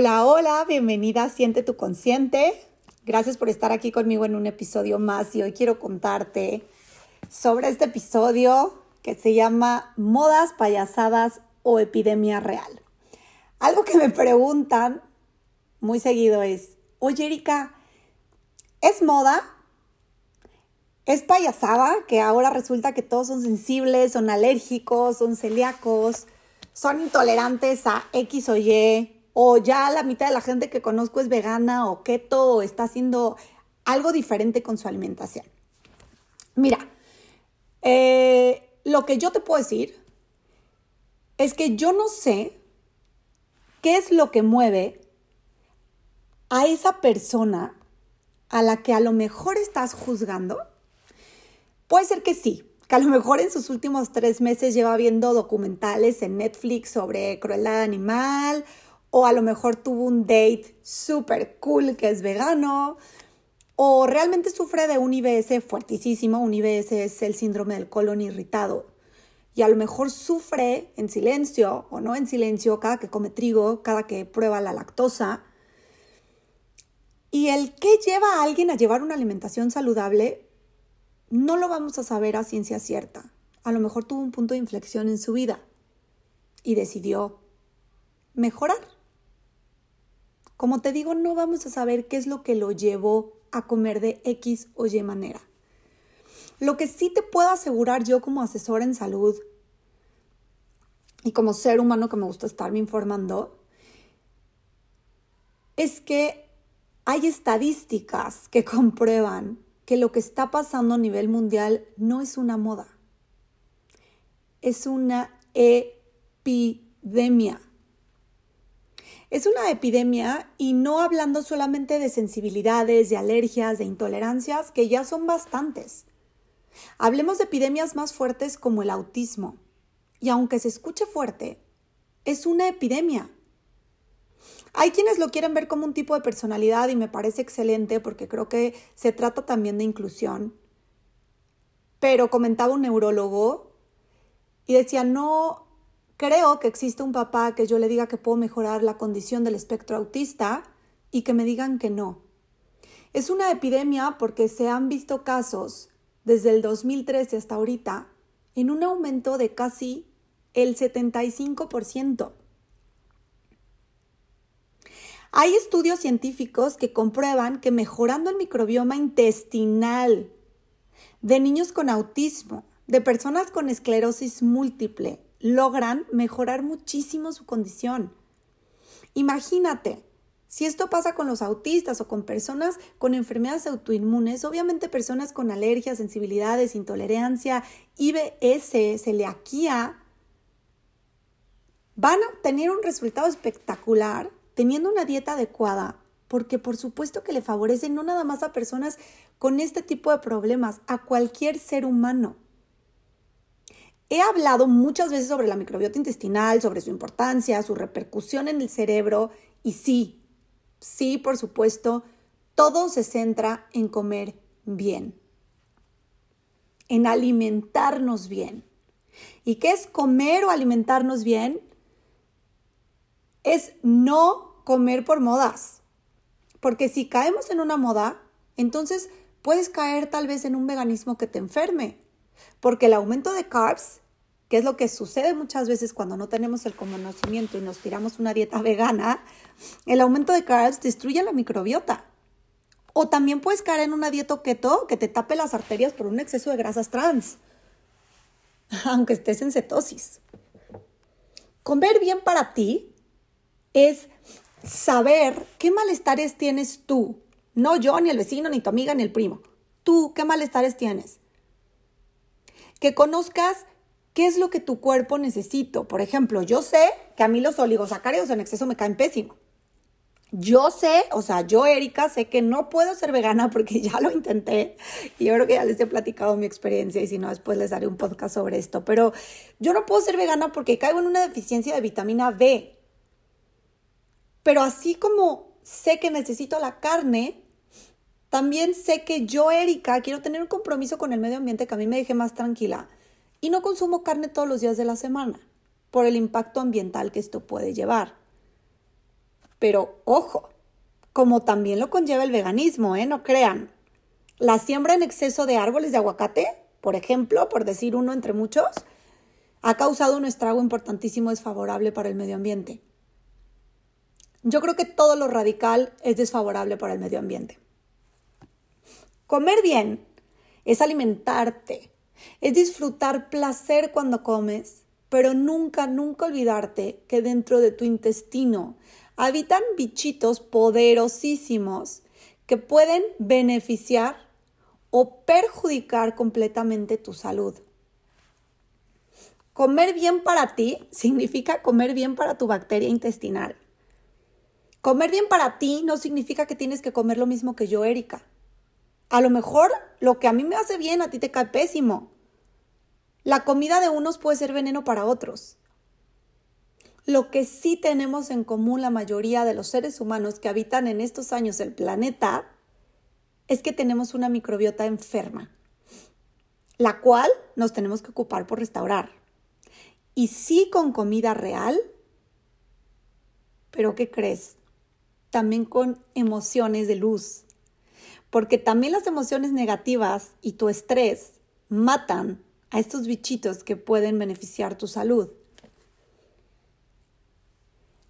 Hola, hola, bienvenida a Siente tu Consciente. Gracias por estar aquí conmigo en un episodio más y hoy quiero contarte sobre este episodio que se llama Modas, payasadas o epidemia real. Algo que me preguntan muy seguido es, oye Erika, ¿es moda? ¿Es payasada que ahora resulta que todos son sensibles, son alérgicos, son celíacos, son intolerantes a X o Y? O ya la mitad de la gente que conozco es vegana o keto o está haciendo algo diferente con su alimentación. Mira, eh, lo que yo te puedo decir es que yo no sé qué es lo que mueve a esa persona a la que a lo mejor estás juzgando. Puede ser que sí, que a lo mejor en sus últimos tres meses lleva viendo documentales en Netflix sobre crueldad animal o a lo mejor tuvo un date súper cool que es vegano, o realmente sufre de un IBS fuertísimo, un IBS es el síndrome del colon irritado, y a lo mejor sufre en silencio o no en silencio cada que come trigo, cada que prueba la lactosa. Y el que lleva a alguien a llevar una alimentación saludable, no lo vamos a saber a ciencia cierta. A lo mejor tuvo un punto de inflexión en su vida y decidió mejorar. Como te digo, no vamos a saber qué es lo que lo llevó a comer de X o Y manera. Lo que sí te puedo asegurar yo como asesora en salud y como ser humano que me gusta estarme informando, es que hay estadísticas que comprueban que lo que está pasando a nivel mundial no es una moda, es una epidemia. Es una epidemia y no hablando solamente de sensibilidades, de alergias, de intolerancias, que ya son bastantes. Hablemos de epidemias más fuertes como el autismo. Y aunque se escuche fuerte, es una epidemia. Hay quienes lo quieren ver como un tipo de personalidad y me parece excelente porque creo que se trata también de inclusión. Pero comentaba un neurólogo y decía, no, Creo que existe un papá que yo le diga que puedo mejorar la condición del espectro autista y que me digan que no. Es una epidemia porque se han visto casos desde el 2013 hasta ahorita en un aumento de casi el 75%. Hay estudios científicos que comprueban que mejorando el microbioma intestinal de niños con autismo, de personas con esclerosis múltiple, logran mejorar muchísimo su condición. Imagínate, si esto pasa con los autistas o con personas con enfermedades autoinmunes, obviamente personas con alergias, sensibilidades, intolerancia, IBS, celiaquía, van a tener un resultado espectacular teniendo una dieta adecuada, porque por supuesto que le favorece no nada más a personas con este tipo de problemas, a cualquier ser humano. He hablado muchas veces sobre la microbiota intestinal, sobre su importancia, su repercusión en el cerebro y sí, sí, por supuesto, todo se centra en comer bien, en alimentarnos bien. ¿Y qué es comer o alimentarnos bien? Es no comer por modas. Porque si caemos en una moda, entonces puedes caer tal vez en un veganismo que te enferme porque el aumento de carbs, que es lo que sucede muchas veces cuando no tenemos el conocimiento y nos tiramos una dieta vegana, el aumento de carbs destruye la microbiota. O también puedes caer en una dieta keto que te tape las arterias por un exceso de grasas trans, aunque estés en cetosis. Comer bien para ti es saber qué malestares tienes tú. No yo, ni el vecino, ni tu amiga, ni el primo. Tú, ¿qué malestares tienes? Que conozcas qué es lo que tu cuerpo necesita. Por ejemplo, yo sé que a mí los oligosacáridos en exceso me caen pésimo. Yo sé, o sea, yo, Erika, sé que no puedo ser vegana porque ya lo intenté y yo creo que ya les he platicado mi experiencia y si no, después les daré un podcast sobre esto. Pero yo no puedo ser vegana porque caigo en una deficiencia de vitamina B. Pero así como sé que necesito la carne, también sé que yo, Erika, quiero tener un compromiso con el medio ambiente que a mí me deje más tranquila y no consumo carne todos los días de la semana por el impacto ambiental que esto puede llevar. Pero ojo, como también lo conlleva el veganismo, ¿eh? No crean. La siembra en exceso de árboles de aguacate, por ejemplo, por decir uno entre muchos, ha causado un estrago importantísimo desfavorable para el medio ambiente. Yo creo que todo lo radical es desfavorable para el medio ambiente. Comer bien es alimentarte, es disfrutar placer cuando comes, pero nunca, nunca olvidarte que dentro de tu intestino habitan bichitos poderosísimos que pueden beneficiar o perjudicar completamente tu salud. Comer bien para ti significa comer bien para tu bacteria intestinal. Comer bien para ti no significa que tienes que comer lo mismo que yo, Erika. A lo mejor lo que a mí me hace bien a ti te cae pésimo. La comida de unos puede ser veneno para otros. Lo que sí tenemos en común la mayoría de los seres humanos que habitan en estos años el planeta es que tenemos una microbiota enferma, la cual nos tenemos que ocupar por restaurar. Y sí con comida real, pero ¿qué crees? También con emociones de luz. Porque también las emociones negativas y tu estrés matan a estos bichitos que pueden beneficiar tu salud.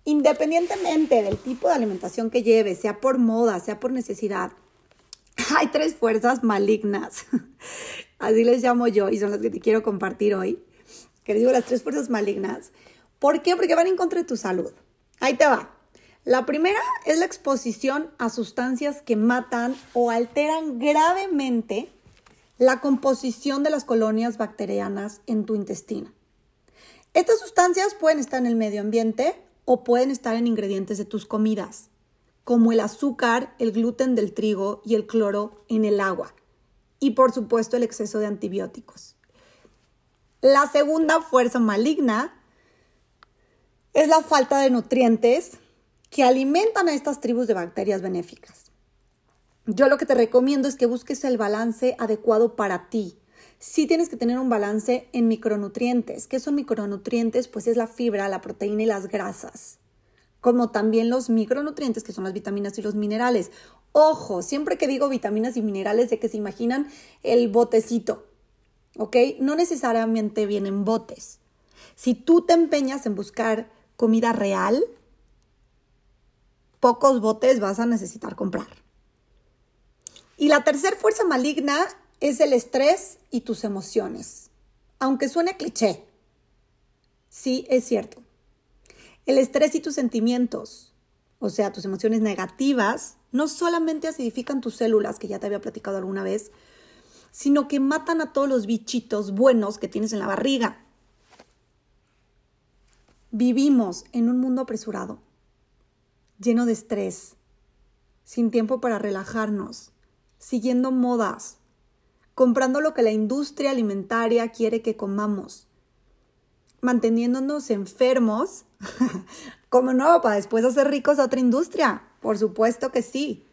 Independientemente del tipo de alimentación que lleves, sea por moda, sea por necesidad, hay tres fuerzas malignas. Así les llamo yo y son las que te quiero compartir hoy. Que les digo las tres fuerzas malignas. ¿Por qué? Porque van en contra de tu salud. Ahí te va. La primera es la exposición a sustancias que matan o alteran gravemente la composición de las colonias bacterianas en tu intestino. Estas sustancias pueden estar en el medio ambiente o pueden estar en ingredientes de tus comidas, como el azúcar, el gluten del trigo y el cloro en el agua. Y por supuesto el exceso de antibióticos. La segunda fuerza maligna es la falta de nutrientes que alimentan a estas tribus de bacterias benéficas. Yo lo que te recomiendo es que busques el balance adecuado para ti. Sí tienes que tener un balance en micronutrientes. ¿Qué son micronutrientes? Pues es la fibra, la proteína y las grasas. Como también los micronutrientes, que son las vitaminas y los minerales. Ojo, siempre que digo vitaminas y minerales, de que se imaginan el botecito. ¿Ok? No necesariamente vienen botes. Si tú te empeñas en buscar comida real, pocos botes vas a necesitar comprar. Y la tercera fuerza maligna es el estrés y tus emociones. Aunque suene cliché, sí es cierto. El estrés y tus sentimientos, o sea, tus emociones negativas, no solamente acidifican tus células, que ya te había platicado alguna vez, sino que matan a todos los bichitos buenos que tienes en la barriga. Vivimos en un mundo apresurado, lleno de estrés, sin tiempo para relajarnos, siguiendo modas, comprando lo que la industria alimentaria quiere que comamos, manteniéndonos enfermos, como no, para después hacer ricos a otra industria, por supuesto que sí,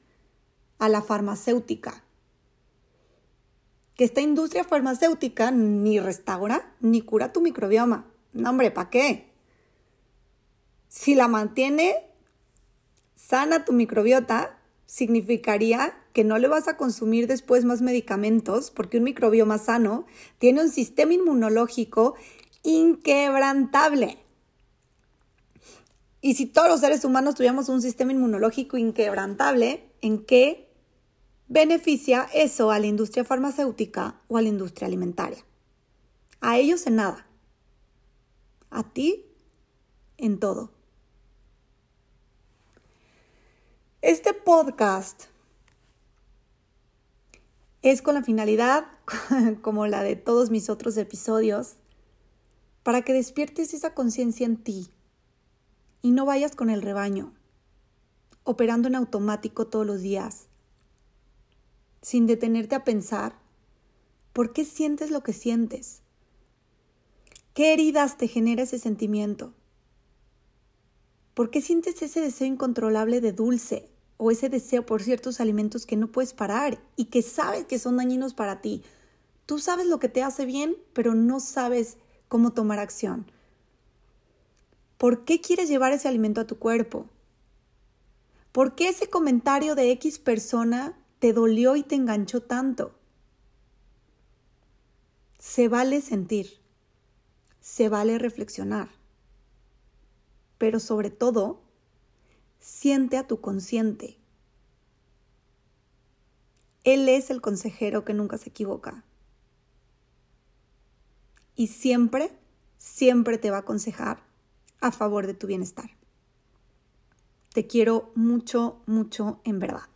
a la farmacéutica. Que esta industria farmacéutica ni restaura ni cura tu microbioma. No, hombre, ¿para qué? Si la mantiene sana tu microbiota, significaría que no le vas a consumir después más medicamentos porque un microbioma sano tiene un sistema inmunológico inquebrantable. Y si todos los seres humanos tuviéramos un sistema inmunológico inquebrantable, ¿en qué beneficia eso a la industria farmacéutica o a la industria alimentaria? A ellos en nada. A ti en todo. Este podcast es con la finalidad, como la de todos mis otros episodios, para que despiertes esa conciencia en ti y no vayas con el rebaño, operando en automático todos los días, sin detenerte a pensar por qué sientes lo que sientes, qué heridas te genera ese sentimiento, por qué sientes ese deseo incontrolable de dulce, o ese deseo por ciertos alimentos que no puedes parar y que sabes que son dañinos para ti. Tú sabes lo que te hace bien, pero no sabes cómo tomar acción. ¿Por qué quieres llevar ese alimento a tu cuerpo? ¿Por qué ese comentario de X persona te dolió y te enganchó tanto? Se vale sentir, se vale reflexionar, pero sobre todo, siente a tu consciente. Él es el consejero que nunca se equivoca. Y siempre, siempre te va a aconsejar a favor de tu bienestar. Te quiero mucho, mucho en verdad.